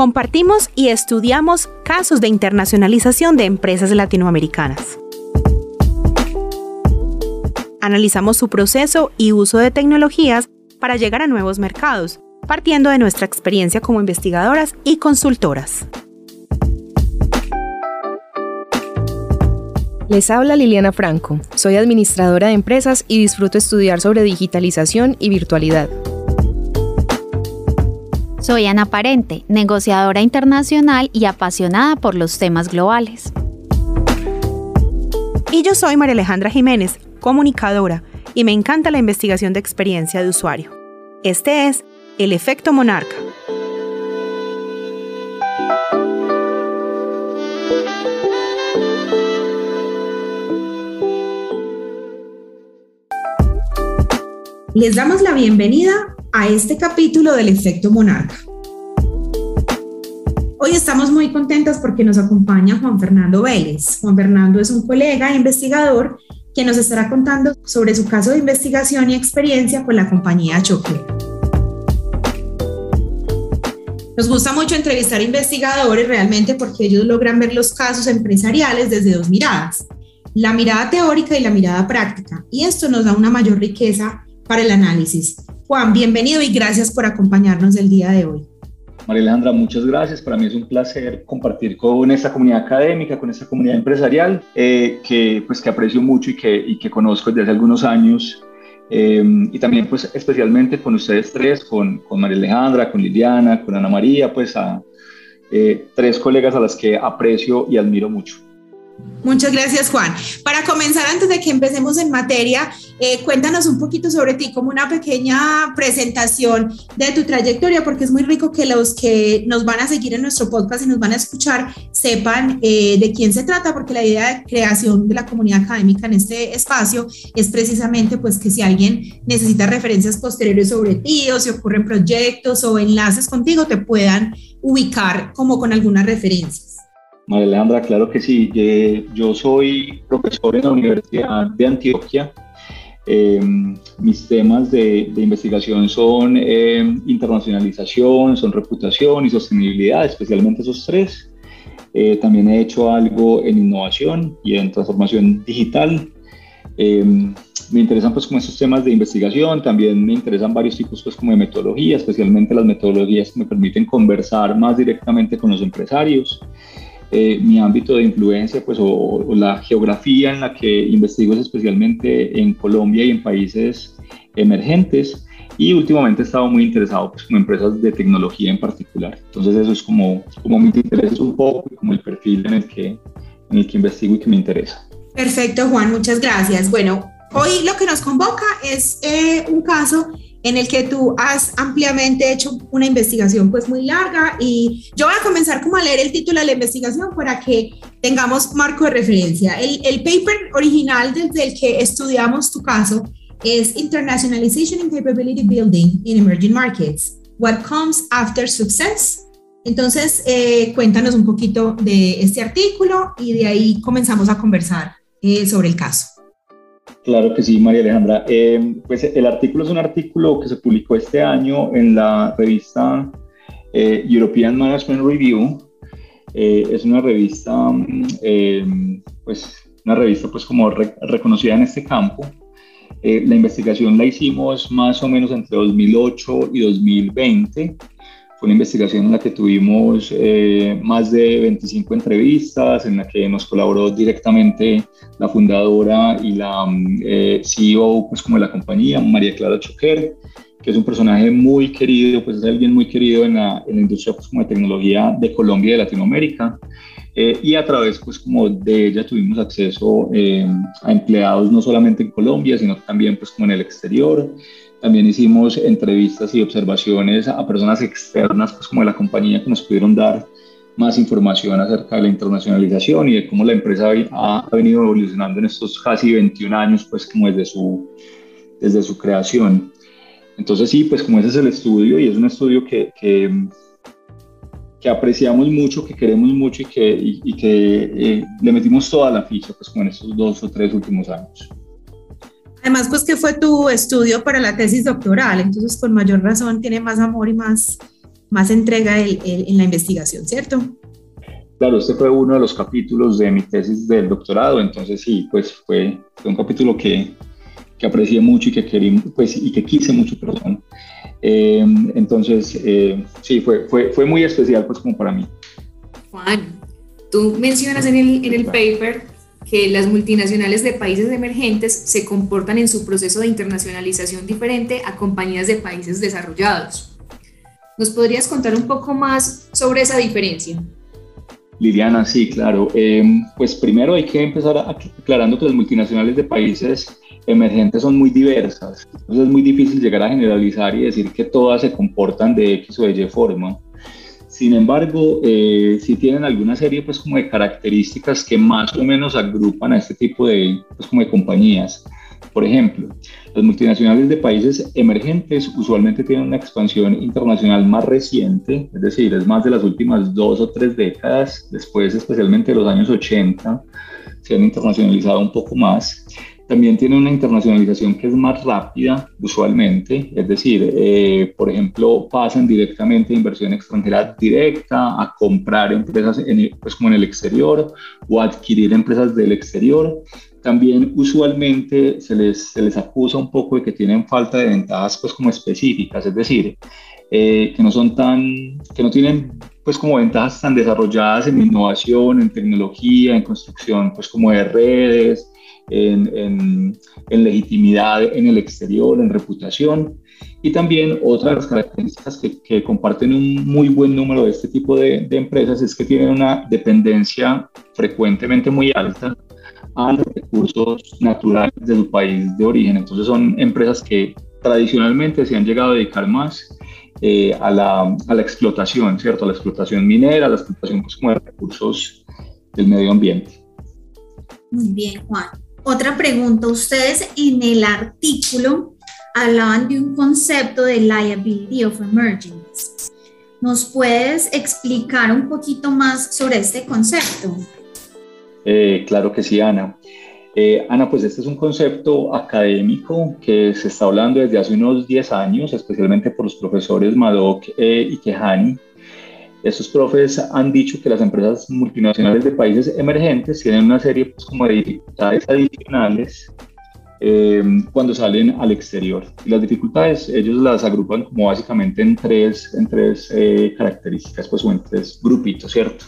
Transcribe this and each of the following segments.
Compartimos y estudiamos casos de internacionalización de empresas latinoamericanas. Analizamos su proceso y uso de tecnologías para llegar a nuevos mercados, partiendo de nuestra experiencia como investigadoras y consultoras. Les habla Liliana Franco, soy administradora de empresas y disfruto estudiar sobre digitalización y virtualidad. Soy Ana Parente, negociadora internacional y apasionada por los temas globales. Y yo soy María Alejandra Jiménez, comunicadora, y me encanta la investigación de experiencia de usuario. Este es El Efecto Monarca. Les damos la bienvenida a este capítulo del efecto monarca. Hoy estamos muy contentas porque nos acompaña Juan Fernando Vélez. Juan Fernando es un colega e investigador que nos estará contando sobre su caso de investigación y experiencia con la compañía Choque. Nos gusta mucho entrevistar investigadores realmente porque ellos logran ver los casos empresariales desde dos miradas, la mirada teórica y la mirada práctica, y esto nos da una mayor riqueza para el análisis. Juan, bienvenido y gracias por acompañarnos el día de hoy. María Alejandra, muchas gracias. Para mí es un placer compartir con esta comunidad académica, con esta comunidad empresarial, eh, que, pues, que aprecio mucho y que, y que conozco desde hace algunos años. Eh, y también, pues, especialmente con ustedes tres, con, con María Alejandra, con Liliana, con Ana María, pues, a eh, tres colegas a las que aprecio y admiro mucho. Muchas gracias, Juan. Para comenzar, antes de que empecemos en materia, eh, cuéntanos un poquito sobre ti, como una pequeña presentación de tu trayectoria, porque es muy rico que los que nos van a seguir en nuestro podcast y nos van a escuchar sepan eh, de quién se trata, porque la idea de creación de la comunidad académica en este espacio es precisamente pues que si alguien necesita referencias posteriores sobre ti o si ocurren proyectos o enlaces contigo, te puedan ubicar como con algunas referencias. María Alejandra, claro que sí. Yo soy profesor en la Universidad de Antioquia. Em, mis temas de, investigación son em, internacionalización, son reputación y sostenibilidad, especialmente esos tres. Eh, también he hecho algo en innovación y en transformación digital. Em, me interesan pues como estos temas de investigación, también me interesan varios tipos pues como de metodología, especialmente las metodologías que me permiten conversar más directamente con los empresarios. Eh, mi ámbito de influencia, pues, o, la geografía en la que investigo es especialmente en Colombia y en países emergentes. Y últimamente he estado muy interesado pues, en empresas de tecnología en particular. Entonces eso es como, como mis intereses un poco como el perfil en el, que, en el que investigo y que me interesa. Perfecto, Juan, muchas gracias. Bueno, hoy lo que nos convoca es eh, un caso en el que tú has ampliamente hecho una investigación pues muy larga y yo voy a comenzar como a leer el título de la investigación para que tengamos marco de referencia. El, el paper original desde el que estudiamos tu caso es Internationalization and Capability Building in Emerging Markets, What Comes After Success. Entonces, eh, cuéntanos un poquito de este artículo y de ahí comenzamos a conversar eh, sobre el caso. Claro que sí, María Alejandra. Eh, pues el artículo es un artículo que se publicó este año en la revista eh, European Management Review. Eh, es una revista, pues una revista pues como reconocida en este campo. la investigación la hicimos más o menos entre 2008 y 2020 fue una investigación en la que tuvimos eh, más de 25 entrevistas, en la que nos colaboró directamente la fundadora y la mm, eh, CEO pues, como de la compañía, María Clara Choquer, que es un personaje muy querido, pues es alguien muy querido en la, en la industria pues, como de tecnología de Colombia y de Latinoamérica. Eh, y a través pues como de ella tuvimos acceso a empleados no solamente en Colombia, sino también pues como en el exterior. También hicimos entrevistas y observaciones a personas externas, pues como de la compañía, que nos pudieron dar más información acerca de la internacionalización y de cómo la empresa ha, venido evolucionando en estos casi 21 años, pues como desde su, desde su creación. Entonces sí, pues como ese es el estudio y es un estudio que, que, que apreciamos mucho, que queremos mucho y que, y, que eh, le metimos toda la ficha, pues como en estos dos o tres últimos años. Además, pues que fue tu estudio para la tesis doctoral, entonces con mayor razón tiene más amor y más más entrega en la investigación, ¿cierto? Claro, este fue uno de los capítulos de mi tesis del doctorado, entonces sí, pues fue, un capítulo que, que, aprecié mucho y que, querí, pues, y que quise mucho, perdón. Eh, entonces, eh, sí, fue, fue, fue muy especial pues como para mí. Juan, tú mencionas en el, en el paper que las multinacionales de países emergentes se comportan en su proceso de internacionalización diferente a compañías de países desarrollados. ¿Nos podrías contar un poco más sobre esa diferencia? Liliana, sí, claro. Em, pues primero hay que empezar aclarando que las multinacionales de países emergentes son muy diversas. Entonces es muy difícil llegar a generalizar y decir que todas se comportan de X o Y forma. Sin embargo, eh, sí tienen alguna serie pues como de características que más o menos agrupan a este tipo de, pues, como de compañías. Por ejemplo, las multinacionales de países emergentes usualmente tienen una expansión internacional más reciente, es decir, es más de las últimas dos o tres décadas, después especialmente de los años 80, se han internacionalizado un poco más también tiene una internacionalización que es más rápida usualmente, es decir, eh, por ejemplo, pasan directamente de inversión extranjera directa a comprar empresas en, pues como en el exterior o adquirir empresas del exterior. También usualmente se les, se les acusa un poco de que tienen falta de ventajas pues como específicas, es decir, eh, que no son tan, que no tienen pues como ventajas tan desarrolladas en innovación, en tecnología, en construcción pues como de redes, en, legitimidad en el exterior, en reputación. Y también otra de las características que, comparten un muy buen número de este tipo de, empresas es que tienen una dependencia frecuentemente muy alta a los recursos naturales de su país de origen. Entonces son empresas que tradicionalmente se han llegado a dedicar más eh, a, la, a, la, explotación, ¿cierto? A la explotación minera, a la explotación pues, como de recursos del medio ambiente. Muy bien, Juan. Otra pregunta, ustedes en el artículo hablaban de un concepto de liability of emergence. ¿Nos puedes explicar un poquito más sobre este concepto? Eh, claro que sí, Ana. Eh, Ana, pues este es un concepto académico que se está hablando desde hace unos 10 años, especialmente por los profesores Madoc eh, y Kehani, estos profes han dicho que las empresas multinacionales de países emergentes tienen una serie pues, como de dificultades adicionales eh, cuando salen al exterior. Y las dificultades ellos las agrupan como básicamente en tres, en tres eh, características, pues o en tres grupitos, ¿cierto?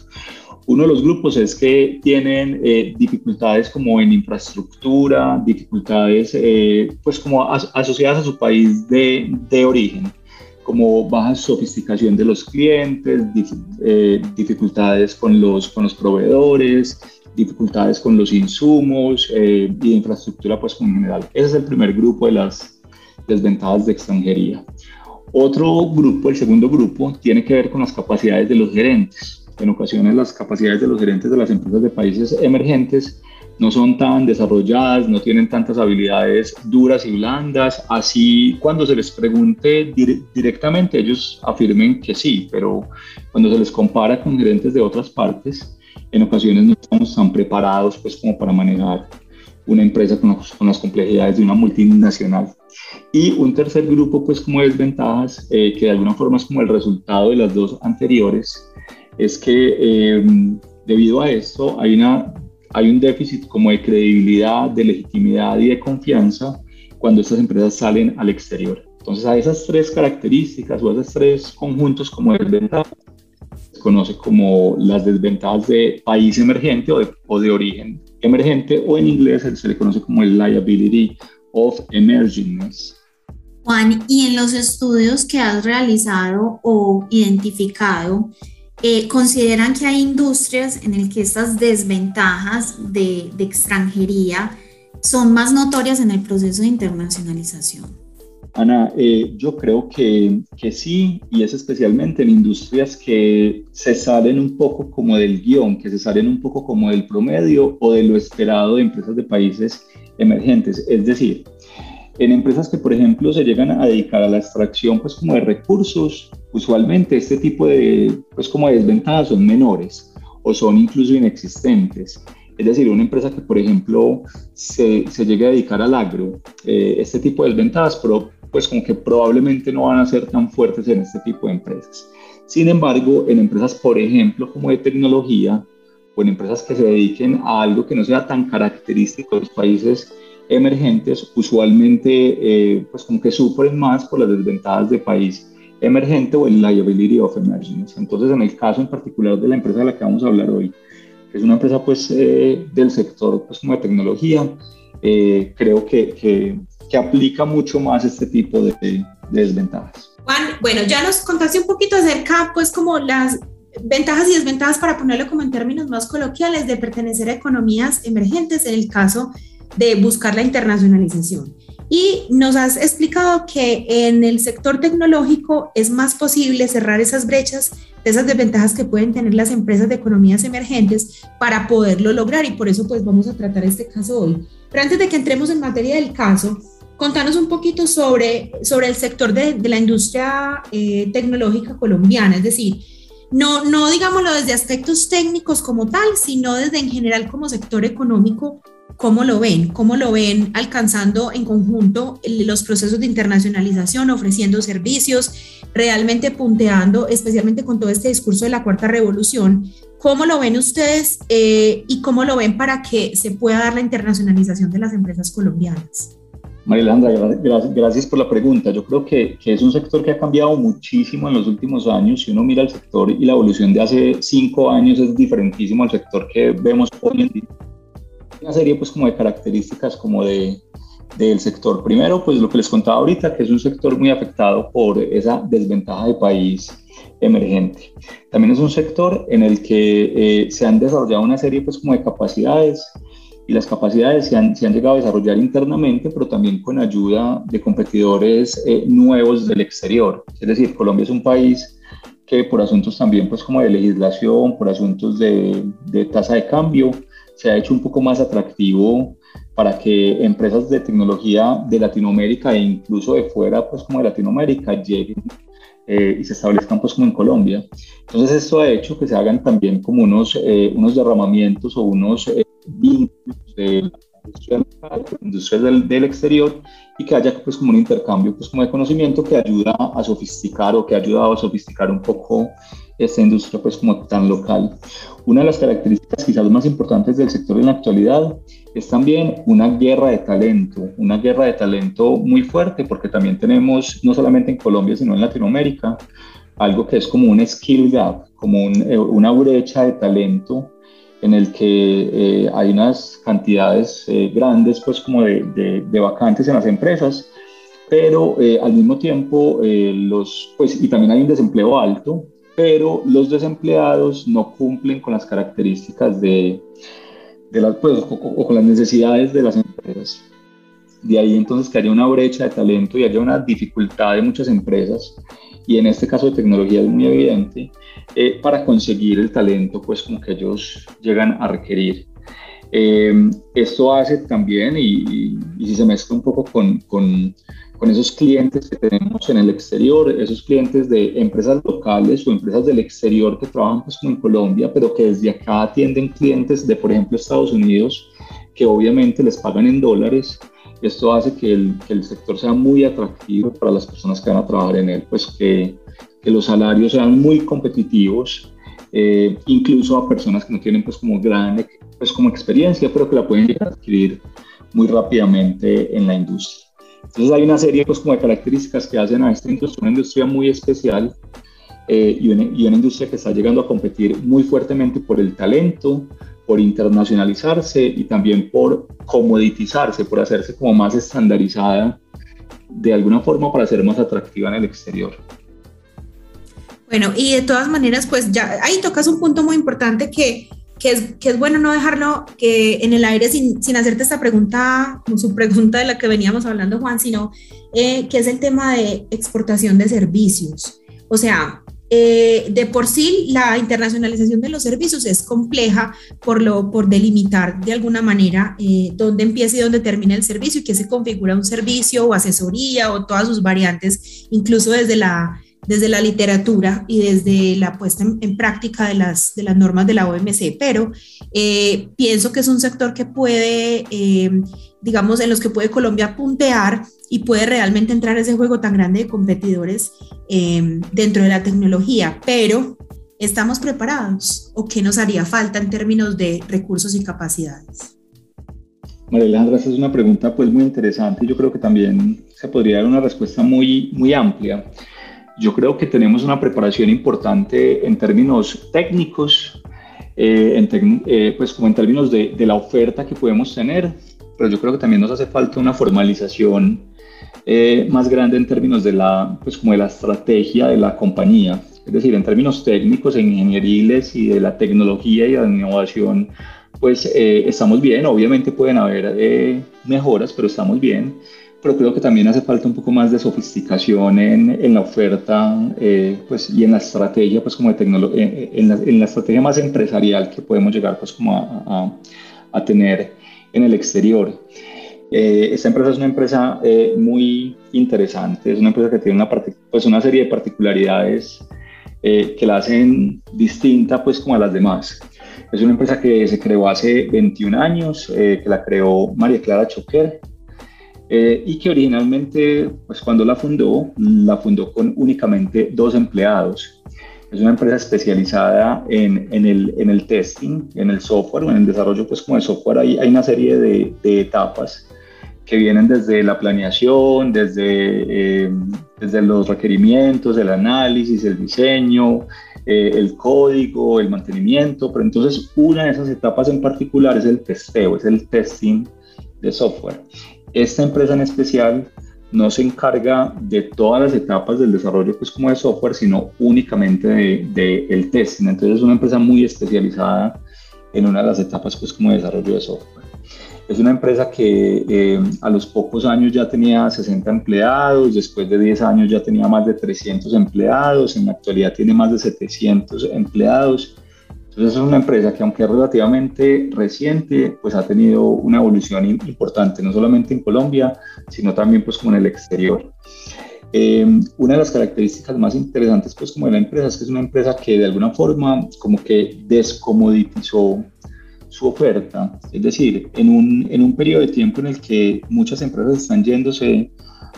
Uno de los grupos es que tienen eh, dificultades como en infraestructura, dificultades pues como asociadas a su país de, de origen como baja sofisticación de los clientes, eh, dificultades con los, con los proveedores, dificultades con los insumos eh, y infraestructura pues en general. Ese es el primer grupo de las desventajas de extranjería. Otro grupo, el segundo grupo, tiene que ver con las capacidades de los gerentes. En ocasiones las capacidades de los gerentes de las empresas de países emergentes no son tan desarrolladas, no tienen tantas habilidades duras y blandas. Así, cuando se les pregunte directamente, ellos afirmen que sí, pero cuando se les compara con gerentes de otras partes, en ocasiones no estamos tan preparados pues, como para manejar una empresa con, las complejidades de una multinacional. Y un tercer grupo, pues como desventajas, eh, que de alguna forma es como el resultado de las dos anteriores, es que eh, debido a esto hay una hay un déficit como de credibilidad, de legitimidad y de confianza cuando estas empresas salen al exterior. Entonces a esas tres características o a esos tres conjuntos como desventajas se conoce como las desventajas de país emergente o de, origen emergente o en inglés se le conoce como el liability of emergingness. Juan, y en los estudios que has realizado o identificado, eh, consideran que hay industrias en las que estas desventajas de, extranjería son más notorias en el proceso de internacionalización. Ana, eh, yo creo que, que, sí, y es especialmente en industrias que se salen un poco como del guion, que se salen un poco como del promedio o de lo esperado de empresas de países emergentes. Es decir, en empresas que, por ejemplo, se llegan a dedicar a la extracción pues, como de recursos, usualmente este tipo de, pues, como de desventajas son menores o son incluso inexistentes. Es decir, una empresa que, por ejemplo, se, se llegue a dedicar al agro, eh, este tipo de desventajas, pero pues como que probablemente no van a ser tan fuertes en este tipo de empresas. Sin embargo, en empresas, por ejemplo, como de tecnología, o en empresas que se dediquen a algo que no sea tan característico de los países emergentes, usualmente eh, pues como que sufren más por las desventajas de país emergente o el liability of emergence. Entonces, en el caso en particular de la empresa de la que vamos a hablar hoy, que es una empresa pues eh, del sector pues como de tecnología, eh, creo que, que, que, aplica mucho más este tipo de, de desventajas. Juan, bueno, ya nos contaste un poquito acerca pues como las ventajas y desventajas, para ponerlo como en términos más coloquiales, de pertenecer a economías emergentes en el caso de buscar la internacionalización. Y nos has explicado que en el sector tecnológico es más posible cerrar esas brechas, esas desventajas que pueden tener las empresas de economías emergentes para poderlo lograr y por eso pues vamos a tratar este caso hoy. Pero antes de que entremos en materia del caso, contanos un poquito sobre, sobre el sector de, de la industria eh, tecnológica colombiana, es decir, no, no digámoslo desde aspectos técnicos como tal, sino desde en general como sector económico, ¿cómo lo ven? ¿Cómo lo ven alcanzando en conjunto los procesos de internacionalización, ofreciendo servicios, realmente punteando, especialmente con todo este discurso de la cuarta revolución? ¿Cómo lo ven ustedes eh, y cómo lo ven para que se pueda dar la internacionalización de las empresas colombianas? María gracias, gracias, por la pregunta. Yo creo que, que, es un sector que ha cambiado muchísimo en los últimos años. Si uno mira el sector y la evolución de hace cinco años es diferentísimo al sector que vemos hoy en día. Una serie pues como de características como de, del sector. Primero, pues lo que les contaba ahorita, que es un sector muy afectado por esa desventaja de país emergente. También es un sector en el que eh, se han desarrollado una serie pues como de capacidades y las capacidades se han, se han, llegado a desarrollar internamente, pero también con ayuda de competidores eh, nuevos del exterior. Es decir, Colombia es un país que por asuntos también pues como de legislación, por asuntos de, de tasa de cambio, se ha hecho un poco más atractivo para que empresas de tecnología de Latinoamérica e incluso de fuera pues como de Latinoamérica lleguen eh, y se establezcan pues como en Colombia. Entonces esto ha hecho que se hagan también como unos, eh, unos derramamientos o unos eh, vínculos de industrias del, del, exterior y que haya pues como un intercambio pues como de conocimiento que ayuda a sofisticar o que ha ayudado a sofisticar un poco esta industria pues como tan local. Una de las características quizás más importantes del sector en la actualidad es también una guerra de talento, una guerra de talento muy fuerte porque también tenemos no solamente en Colombia sino en Latinoamérica algo que es como un skill gap, como un, eh, una brecha de talento en el que eh, hay unas cantidades eh, grandes, pues como de, de, vacantes en las empresas, pero eh, al mismo tiempo los, pues, y también hay un desempleo alto, pero los desempleados no cumplen con las características de, de las, pues, o, o, con las necesidades de las empresas. De ahí entonces que haya una brecha de talento y haya una dificultad de muchas empresas y en este caso de tecnología es muy evidente, eh, para conseguir el talento pues como que ellos llegan a requerir. Eh, esto hace también, y, y, si se mezcla un poco con, con, con, esos clientes que tenemos en el exterior, esos clientes de empresas locales o empresas del exterior que trabajan pues como en Colombia, pero que desde acá atienden clientes de, por ejemplo, Estados Unidos, que obviamente les pagan en dólares esto hace que el, que el, sector sea muy atractivo para las personas que van a trabajar en él, pues que, que los salarios sean muy competitivos, eh, incluso a personas que no tienen pues como gran pues como experiencia, pero que la pueden adquirir muy rápidamente en la industria. Entonces hay una serie pues como de características que hacen a esta industria una industria muy especial eh, y, una, y una industria que está llegando a competir muy fuertemente por el talento, por internacionalizarse y también por comoditizarse, por hacerse como más estandarizada de alguna forma para ser más atractiva en el exterior. Bueno, y de todas maneras, pues ya ahí tocas un punto muy importante que, que, es, que es bueno no dejarlo que en el aire sin, sin hacerte esta pregunta, su pregunta de la que veníamos hablando, Juan, sino eh, que es el tema de exportación de servicios. O sea, eh, de por sí la internacionalización de los servicios es compleja por, lo, por delimitar de alguna manera eh, dónde empieza y dónde termina el servicio y qué se configura un servicio o asesoría o todas sus variantes, incluso desde la, desde la literatura y desde la puesta en, práctica de las, de las normas de la OMC, pero eh, pienso que es un sector que puede digamos, en los que puede Colombia puntear y puede realmente entrar ese juego tan grande de competidores em, dentro de la tecnología, pero ¿estamos preparados o qué nos haría falta en términos de recursos y capacidades? María Alejandra, esta es una pregunta pues muy interesante. Yo creo que también se podría dar una respuesta muy, muy amplia. Yo creo que tenemos una preparación importante en términos técnicos, eh, en eh, pues como en términos de, de, la oferta que podemos tener, pero yo creo que también nos hace falta una formalización eh, más grande en términos de la, pues como de la estrategia de la compañía. Es decir, en términos técnicos, e ingenieriles y de la tecnología y la innovación, pues estamos bien. Obviamente pueden haber mejoras, pero estamos bien pero creo que también hace falta un poco más de sofisticación en, en la oferta eh, pues, y en la estrategia, pues como de tecnología, eh, en, la, en, la, estrategia más empresarial que podemos llegar pues como a, a, a tener en el exterior. Eh, esta empresa es una empresa eh, muy interesante, es una empresa que tiene una, pues una serie de particularidades eh, que la hacen distinta pues como a las demás. Es una empresa que se creó hace 21 años, que la creó María Clara Choquer, eh, y que originalmente, pues cuando la fundó, la fundó con únicamente dos empleados. Es una empresa especializada en, en, el, en el testing, en el software, en el desarrollo pues como de software. Hay, hay una serie de, de etapas que vienen desde la planeación, desde, eh, desde los requerimientos, el análisis, el diseño, eh, el código, el mantenimiento, pero entonces una de esas etapas en particular es el testeo, es el testing de software. Esta empresa en especial no se encarga de todas las etapas del desarrollo pues como de software, sino únicamente del de, el testing. Entonces es una empresa muy especializada en una de las etapas pues como de desarrollo de software. Es una empresa que eh, a los pocos años ya tenía 60 empleados, después de 10 años ya tenía más de 300 empleados, en la actualidad tiene más de 700 empleados entonces es una empresa que aunque es relativamente reciente, pues ha tenido una evolución importante, no solamente en Colombia, sino también pues como en el exterior. Eh, una de las características más interesantes pues como de la empresa es que es una empresa que de alguna forma como que descomoditizó su oferta, es decir, en un, en un periodo de tiempo en el que muchas empresas están yéndose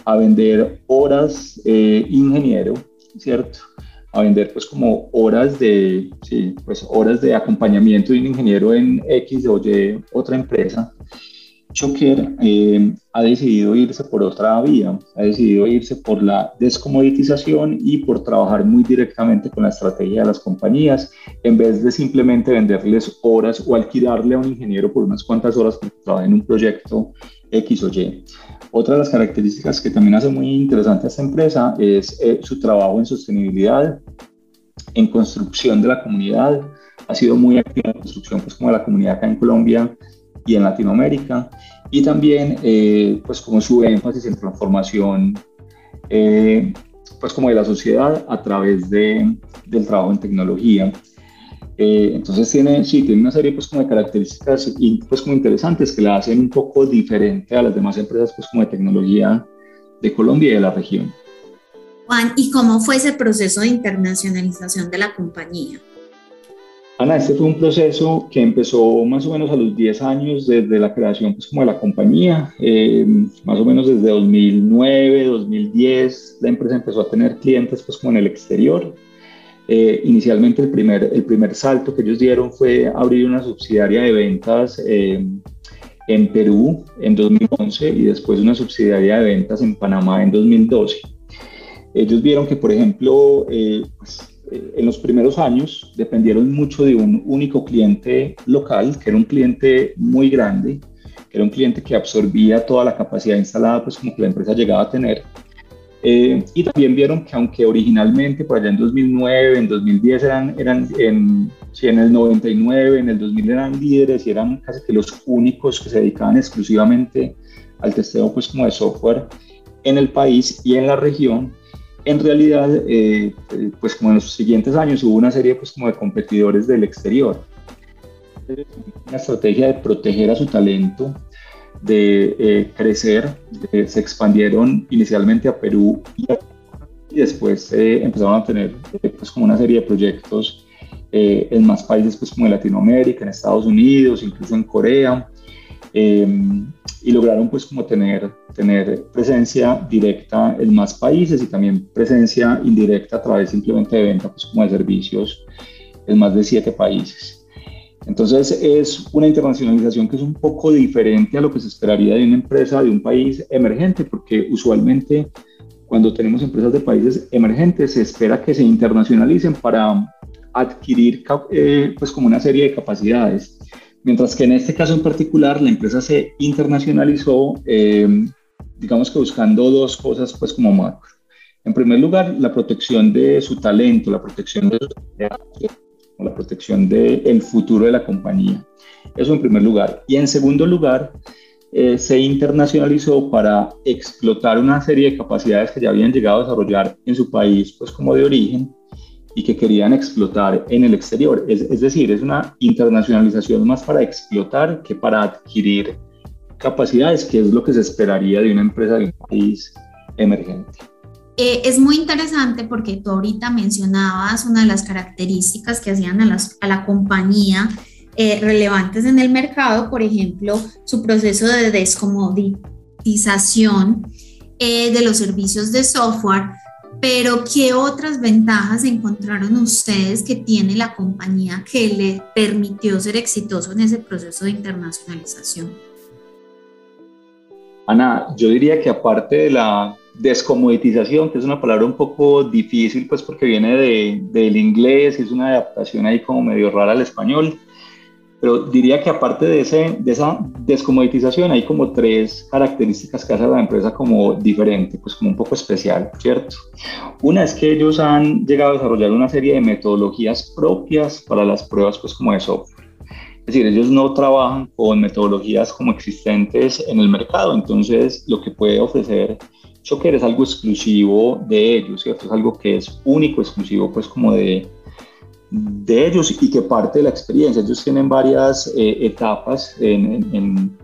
a vender horas eh, ingeniero, ¿cierto? A vender pues como horas de, sí, pues horas de acompañamiento de un ingeniero en X o Y otra empresa, Choker eh, ha decidido irse por otra vía, ha decidido irse por la descomoditización y por trabajar muy directamente con la estrategia de las compañías, en vez de simplemente venderles horas o alquilarle a un ingeniero por unas cuantas horas que trabaje en un proyecto X o Y. Otra de las características que también hace muy interesante a esta empresa es eh, su trabajo en sostenibilidad, en construcción de la comunidad. Ha sido muy activa en construcción pues, como de la comunidad acá en Colombia y en Latinoamérica. Y también eh, pues como su énfasis en transformación eh, pues como de la sociedad a través de, del trabajo en tecnología. Eh, entonces tiene, sí, tiene una serie pues, como de características pues, como interesantes que la hacen un poco diferente a las demás empresas pues, como de tecnología de Colombia y de la región. Juan, ¿y cómo fue ese proceso de internacionalización de la compañía? Ana, este fue un proceso que empezó más o menos a los 10 años desde la creación pues, como de la compañía, eh, más o menos desde 2009, 2010, la empresa empezó a tener clientes pues como en el exterior eh, inicialmente el primer, el primer salto que ellos dieron fue abrir una subsidiaria de ventas eh, en Perú en 2011 y después una subsidiaria de ventas en Panamá en 2012. Ellos vieron que, por ejemplo, eh, pues, en los primeros años dependieron mucho de un único cliente local, que era un cliente muy grande, que era un cliente que absorbía toda la capacidad instalada, pues como que la empresa llegaba a tener eh, y también vieron que aunque originalmente por allá en 2009, en 2010 eran, eran en, sí, en el 99, en el 2000 eran líderes y eran casi que los únicos que se dedicaban exclusivamente al testeo pues como de software en el país y en la región, en realidad eh, pues como en los siguientes años hubo una serie pues como de competidores del exterior. Una estrategia de proteger a su talento de eh, crecer, eh, se expandieron inicialmente a Perú y, después eh, empezaron a tener pues como una serie de proyectos en más países pues como en Latinoamérica, en Estados Unidos, incluso en Corea. y lograron pues como tener, tener presencia directa en más países y también presencia indirecta a través simplemente de venta pues como de servicios en más de siete países. Entonces es una internacionalización que es un poco diferente a lo que se esperaría de una empresa de un país emergente, porque usualmente cuando tenemos empresas de países emergentes se espera que se internacionalicen para adquirir eh, pues como una serie de capacidades. Mientras que en este caso en particular la empresa se internacionalizó, eh, digamos que buscando dos cosas pues como macro. En primer lugar, la protección de su talento, la protección de su la protección del futuro de la compañía. Eso en primer lugar. Y en segundo lugar, eh, se internacionalizó para explotar una serie de capacidades que ya habían llegado a desarrollar en su país, pues como de origen, y que querían explotar en el exterior. Es, es decir, es una internacionalización más para explotar que para adquirir capacidades, que es lo que se esperaría de una empresa de un país emergente. Eh, es muy interesante porque tú ahorita mencionabas una de las características que hacían a, la compañía eh, relevantes en el mercado, por ejemplo, su proceso de descomoditización eh, de los servicios de software, pero ¿qué otras ventajas encontraron ustedes que tiene la compañía que le permitió ser exitoso en ese proceso de internacionalización? Ana, yo diría que aparte de la descomoditización, que es una palabra un poco difícil, pues porque viene de, del inglés y es una adaptación ahí como medio rara al español, pero diría que aparte de, ese, de esa descomoditización hay como tres características que hace a la empresa como diferente, pues como un poco especial, ¿cierto? Una es que ellos han llegado a desarrollar una serie de metodologías propias para las pruebas pues como de software. Es decir, ellos no trabajan con metodologías como existentes en el mercado, entonces lo que puede ofrecer Choker es algo exclusivo de ellos, ¿cierto? Es algo que es único, exclusivo, pues como de, de ellos y que parte de la experiencia. Ellos tienen varias eh, etapas en, en,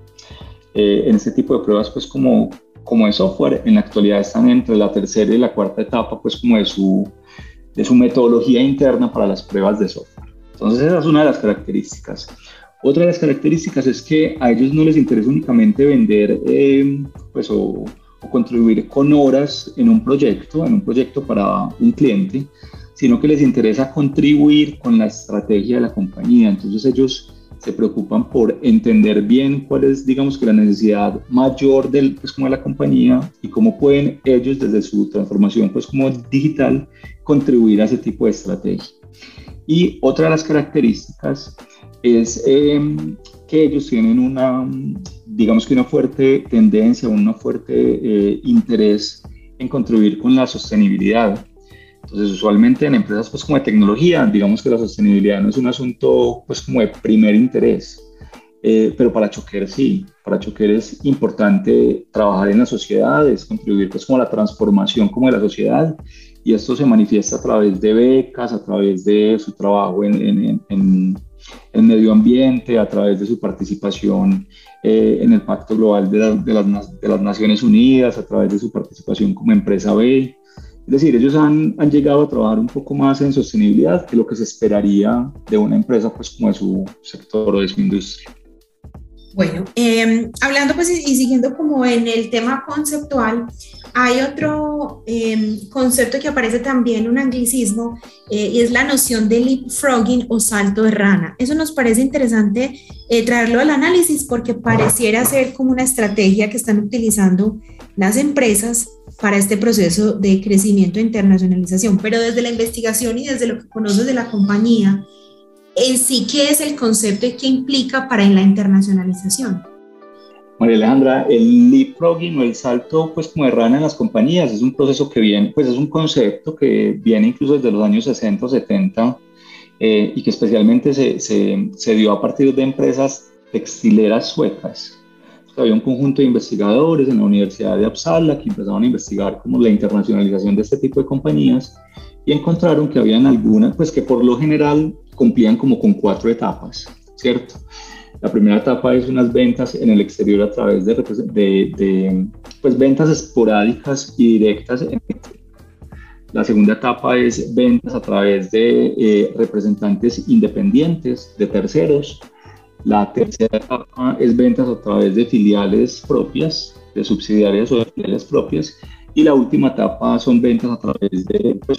eh, en, este tipo de pruebas, pues como, como de software. En la actualidad están entre la tercera y la cuarta etapa, pues como de su, de su metodología interna para las pruebas de software. Entonces esa es una de las características. Otra de las características es que a ellos no les interesa únicamente vender eh, pues, o, o contribuir con horas en un proyecto, en un proyecto para un cliente, sino que les interesa contribuir con la estrategia de la compañía. Entonces ellos se preocupan por entender bien cuál es, digamos que la necesidad mayor del, pues, como de la compañía y cómo pueden ellos desde su transformación pues como digital contribuir a ese tipo de estrategia. Y otra de las características es em, que ellos tienen una, digamos que una fuerte tendencia, un fuerte eh, interés en contribuir con la sostenibilidad. Entonces, usualmente en empresas pues como de tecnología, digamos que la sostenibilidad no es un asunto pues como de primer interés, eh, pero para Choquer sí, para Choquer es importante trabajar en las sociedades, contribuir pues como a la transformación como de la sociedad y esto se manifiesta a través de becas, a través de su trabajo en, en, en el medio ambiente, a través de su participación eh, en el Pacto Global de, de, las, de, las, Naciones Unidas, a través de su participación como empresa B. Es decir, ellos han, han, llegado a trabajar un poco más en sostenibilidad que lo que se esperaría de una empresa pues como de su sector o de su industria. Bueno, eh, hablando pues y siguiendo como en el tema conceptual, hay otro em, concepto que aparece también, un anglicismo, eh, y es la noción de leapfrogging o salto de rana. Eso nos parece interesante eh, traerlo al análisis porque pareciera ser como una estrategia que están utilizando las empresas para este proceso de crecimiento e internacionalización. Pero desde la investigación y desde lo que conoces de la compañía, en sí, ¿qué es el concepto y qué implica para la internacionalización? María Alejandra, el leapfrogging o el salto pues como de rana en las compañías es un proceso que viene, pues es un concepto que viene incluso desde los años 60 o 70 eh, y que especialmente se, se, se, dio a partir de empresas textileras suecas. Había un conjunto de investigadores en la Universidad de Uppsala que empezaron a investigar como la internacionalización de este tipo de compañías y encontraron que habían algunas, pues que por lo general cumplían como con cuatro etapas, ¿cierto? La primera etapa es unas ventas en el exterior a través de, de, pues, ventas esporádicas y directas. La segunda etapa es ventas a través de eh, representantes independientes, de terceros. La tercera etapa es ventas a través de filiales propias, de subsidiarias o de filiales propias. Y la última etapa son ventas a través de, pues,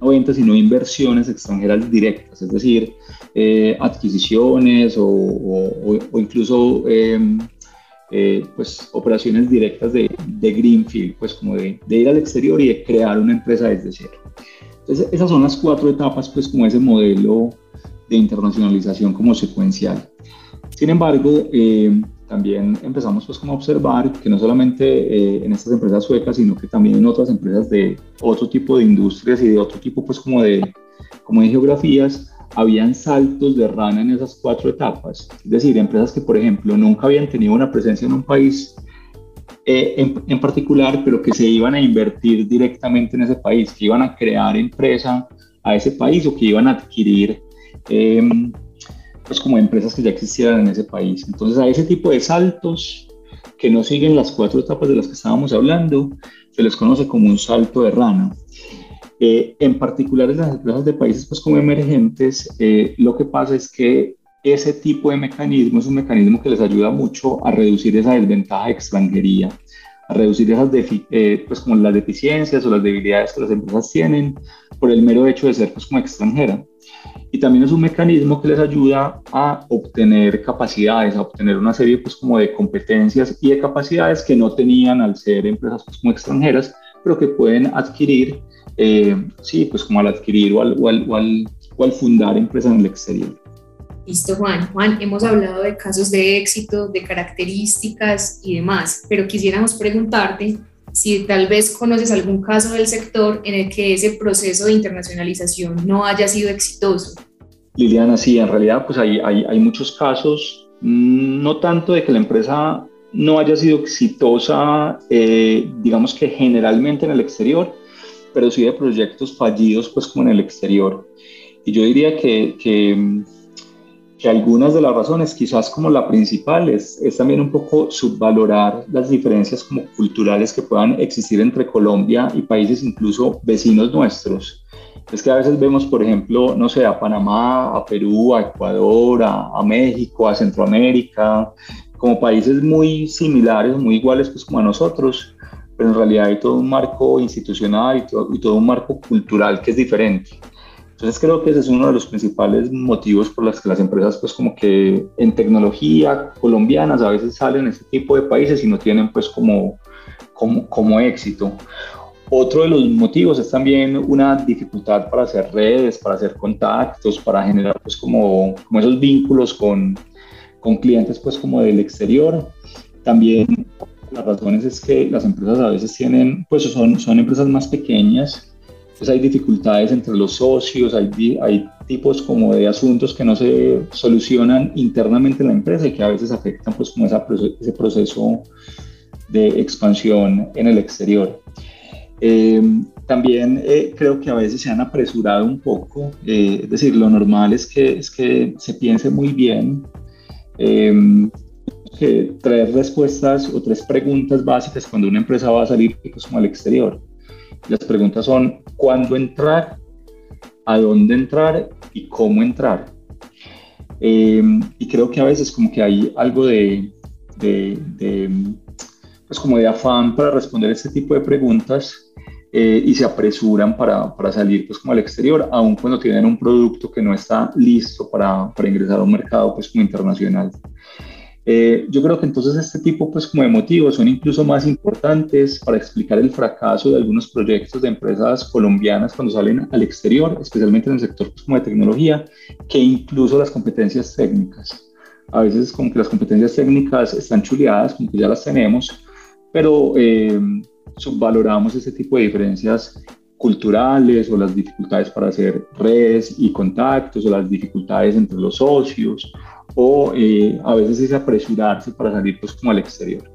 no ventas, sino inversiones extranjeras directas, es decir, eh, adquisiciones o, o, incluso em, eh, pues, operaciones directas de, de, Greenfield, pues como de, de, ir al exterior y de crear una empresa desde cero. Entonces, esas son las cuatro etapas, pues como ese modelo de internacionalización como secuencial. Sin embargo, eh, también empezamos pues como a observar que no solamente eh, en estas empresas suecas, sino que también en otras empresas de otro tipo de industrias y de otro tipo pues como de, como de geografías, habían saltos de rana en esas cuatro etapas. Es decir, empresas que por ejemplo nunca habían tenido una presencia en un país eh, en, en, particular, pero que se iban a invertir directamente en ese país, que iban a crear empresa a ese país o que iban a adquirir eh, pues como empresas que ya existieran en ese país. Entonces a ese tipo de saltos que no siguen las cuatro etapas de las que estábamos hablando, se les conoce como un salto de rana. Eh, en particular en las empresas de países pues como emergentes, eh, lo que pasa es que ese tipo de mecanismo es un mecanismo que les ayuda mucho a reducir esa desventaja de extranjería, a reducir esas eh, pues como las deficiencias o las debilidades que las empresas tienen por el mero hecho de ser pues como extranjera y también es un mecanismo que les ayuda a obtener capacidades, a obtener una serie pues como de competencias y de capacidades que no tenían al ser empresas pues como extranjeras, pero que pueden adquirir, eh, sí, pues como al adquirir o al, o, al, o, al, fundar empresas en el exterior. Listo, Juan. Juan, hemos hablado de casos de éxito, de características y demás, pero quisiéramos preguntarte si tal vez conoces algún caso del sector en el que ese proceso de internacionalización no haya sido exitoso. Liliana, sí, en realidad pues hay, hay, hay muchos casos, mm, no tanto de que la empresa no haya sido exitosa, eh, digamos que generalmente en el exterior, pero sí de proyectos fallidos pues como en el exterior. Y yo diría que, que que algunas de las razones, quizás como la principal, es, es, también un poco subvalorar las diferencias como culturales que puedan existir entre Colombia y países incluso vecinos nuestros. Es que a veces vemos, por ejemplo, no sé, a Panamá, a Perú, a Ecuador, a, a México, a Centroamérica, como países muy similares, muy iguales pues como a nosotros, pero en realidad hay todo un marco institucional y y todo un marco cultural que es diferente. Entonces creo que ese es uno de los principales motivos por los que las empresas pues como que en tecnología colombianas a veces salen a este tipo de países y no tienen pues como, como, como éxito. Otro de los motivos es también una dificultad para hacer redes, para hacer contactos, para generar pues como, como esos vínculos con, con clientes pues como del exterior. También las razones es que las empresas a veces tienen, pues son, son empresas más pequeñas entonces hay dificultades entre los socios, hay, tipos como de asuntos que no se solucionan internamente en la empresa y que a veces afectan pues como ese proceso de expansión en el exterior. Eh, también eh, creo que a veces se han apresurado un poco, eh, es decir, lo normal es que, es que se piense muy bien, que tres respuestas o tres preguntas básicas cuando una empresa va a salir pues, como al exterior. Las preguntas son cuándo entrar, a dónde entrar y cómo entrar. Em, y creo que a veces como que hay algo de, de, pues como de afán para responder este tipo de preguntas eh, y se apresuran para, para, salir pues como al exterior, aun cuando tienen un producto que no está listo para, para ingresar a un mercado pues como internacional. Eh, yo creo que entonces este tipo pues como de motivos son incluso más importantes para explicar el fracaso de algunos proyectos de empresas colombianas cuando salen al exterior, especialmente en el sector pues, como de tecnología, que incluso las competencias técnicas. A veces como que las competencias técnicas están chuleadas, como que ya las tenemos, pero eh, subvaloramos ese tipo de diferencias culturales o las dificultades para hacer redes y contactos o las dificultades entre los socios o eh, a veces es apresurarse para salir pues como al exterior.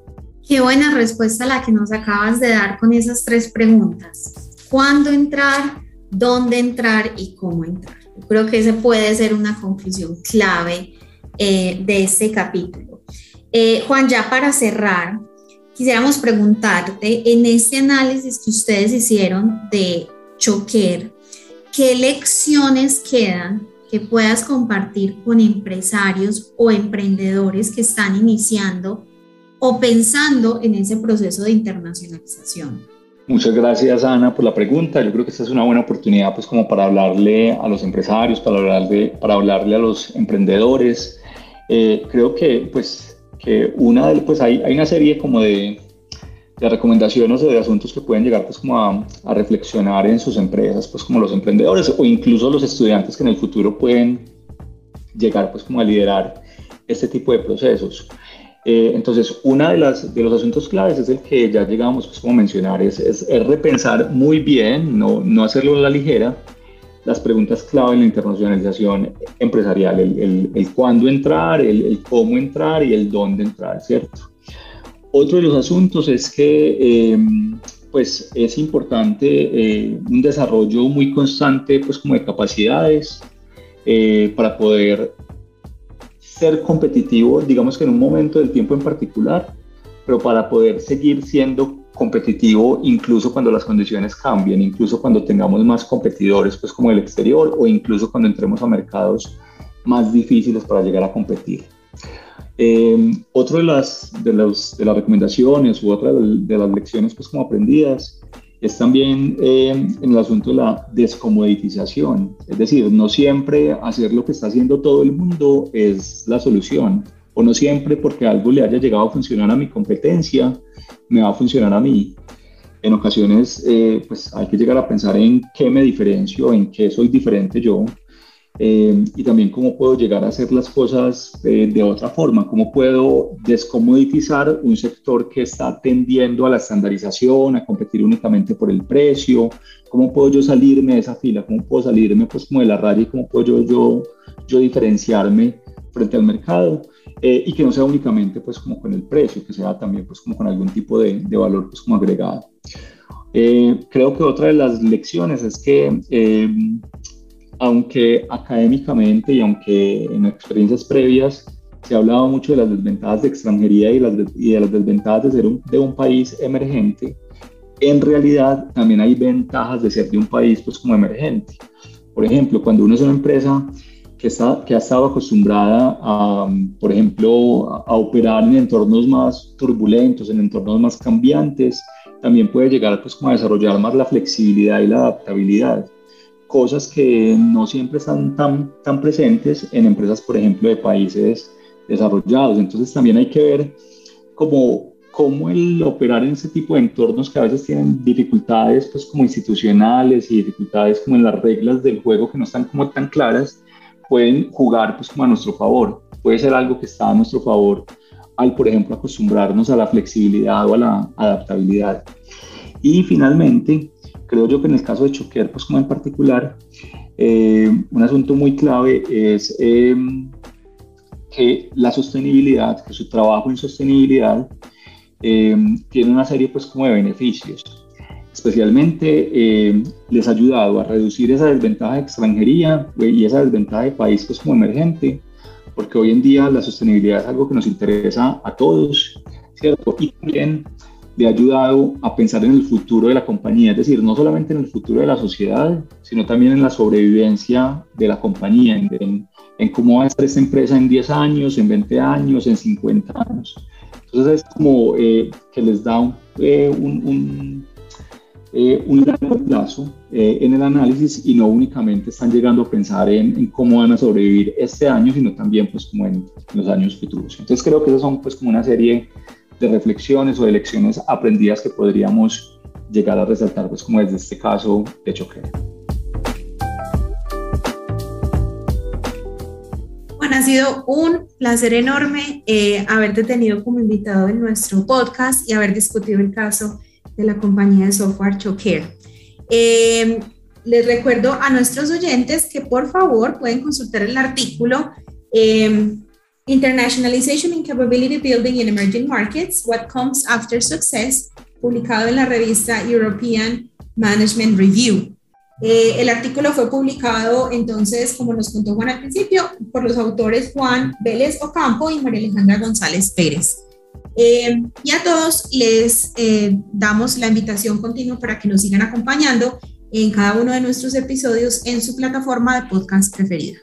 Qué buena respuesta la que nos acabas de dar con esas tres preguntas. ¿Cuándo entrar? ¿Dónde entrar? ¿Y cómo entrar? Yo creo que esa puede ser una conclusión clave eh, de este capítulo. Eh, Juan, ya para cerrar, quisiéramos preguntarte, en este análisis que ustedes hicieron de Choquer, ¿qué lecciones quedan que puedas compartir con empresarios o emprendedores que están iniciando o pensando en ese proceso de internacionalización? Muchas gracias Ana por la pregunta. Yo creo que esta es una buena oportunidad pues como para hablarle a los empresarios, para hablarle, para hablarle a los emprendedores. Eh, creo que pues que una de, pues hay, hay una serie como de, de recomendaciones o de asuntos que pueden llegar pues como a, a, reflexionar en sus empresas, pues como los emprendedores o incluso los estudiantes que en el futuro pueden llegar pues como a liderar este tipo de procesos. Eh, entonces, uno de, las, de los asuntos claves es el que ya llegamos pues como a mencionar, es, es, es repensar muy bien, no, no, hacerlo a la ligera, las preguntas clave en la internacionalización empresarial, el, el, el cuándo entrar, el, el cómo entrar y el dónde entrar, ¿cierto? Otro de los asuntos es que eh, pues es importante eh, un desarrollo muy constante pues como de capacidades eh, para poder ser competitivo, digamos que en un momento del tiempo en particular, pero para poder seguir siendo competitivo incluso cuando las condiciones cambien, incluso cuando tengamos más competidores pues como el exterior o incluso cuando entremos a mercados más difíciles para llegar a competir. Eh, otro de las, de, los, de, las recomendaciones u otra de, de, las lecciones pues como aprendidas es también eh, en el asunto de la descomoditización. Es decir, no siempre hacer lo que está haciendo todo el mundo es la solución. O no siempre porque algo le haya llegado a funcionar a mi competencia, me va a funcionar a mí. En ocasiones, eh, pues hay que llegar a pensar en qué me diferencio, en qué soy diferente yo, eh, y también cómo puedo llegar a hacer las cosas eh, de otra forma, cómo puedo descomoditizar un sector que está tendiendo a la estandarización, a competir únicamente por el precio, cómo puedo yo salirme de esa fila, cómo puedo salirme pues como de la raya y cómo puedo yo, yo, yo diferenciarme frente al mercado eh, y que no sea únicamente pues como con el precio, que sea también pues como con algún tipo de, de valor pues como agregado. Eh, creo que otra de las lecciones es que eh, aunque académicamente y aunque en experiencias previas se ha hablado mucho de las desventajas de extranjería y, las de, y de las desventajas de ser un, de un país emergente, en realidad también hay ventajas de ser de un país pues como emergente. Por ejemplo, cuando uno es una empresa que, está, que ha estado acostumbrada a, por ejemplo, a, a operar en entornos más turbulentos, en entornos más cambiantes, también puede llegar pues como a desarrollar más la flexibilidad y la adaptabilidad cosas que no siempre están tan, tan presentes en empresas, por ejemplo, de países desarrollados. Entonces también hay que ver cómo, cómo el operar en ese tipo de entornos que a veces tienen dificultades pues como institucionales y dificultades como en las reglas del juego que no están como tan claras, pueden jugar pues como a nuestro favor. Puede ser algo que está a nuestro favor al, por ejemplo, acostumbrarnos a la flexibilidad o a la adaptabilidad. Y finalmente, creo yo que en el caso de Choquer, pues como en particular, eh, un asunto muy clave es eh, que la sostenibilidad, que su trabajo en sostenibilidad eh, tiene una serie pues como de beneficios. Especialmente eh, les ha ayudado a reducir esa desventaja de extranjería y esa desventaja de país pues como emergente, porque hoy en día la sostenibilidad es algo que nos interesa a todos, ¿cierto? Y también le ha ayudado a pensar en el futuro de la compañía, es decir, no solamente en el futuro de la sociedad, sino también en la sobrevivencia de la compañía, en, en cómo va a estar esta empresa en 10 años, en 20 años, en 50 años. Entonces es como eh, que les da un, eh, un, un, eh, un largo plazo eh, en el análisis y no únicamente están llegando a pensar en, en, cómo van a sobrevivir este año, sino también pues como en, los años futuros. Entonces creo que esas son pues como una serie de reflexiones o de lecciones aprendidas que podríamos llegar a resaltar, pues como desde este caso de choque. Bueno, ha sido un placer enorme eh, haberte tenido como invitado en nuestro podcast y haber discutido el caso de la compañía de software Choker. Eh, les recuerdo a nuestros oyentes que por favor pueden consultar el artículo eh, Internationalization and Capability Building in Emerging Markets, What Comes After Success, publicado en la revista European Management Review. Eh, el artículo fue publicado entonces, como nos contó Juan al principio, por los autores Juan Vélez Ocampo y María Alejandra González Pérez. Eh, y a todos les eh, damos la invitación continua para que nos sigan acompañando en cada uno de nuestros episodios en su plataforma de podcast preferida.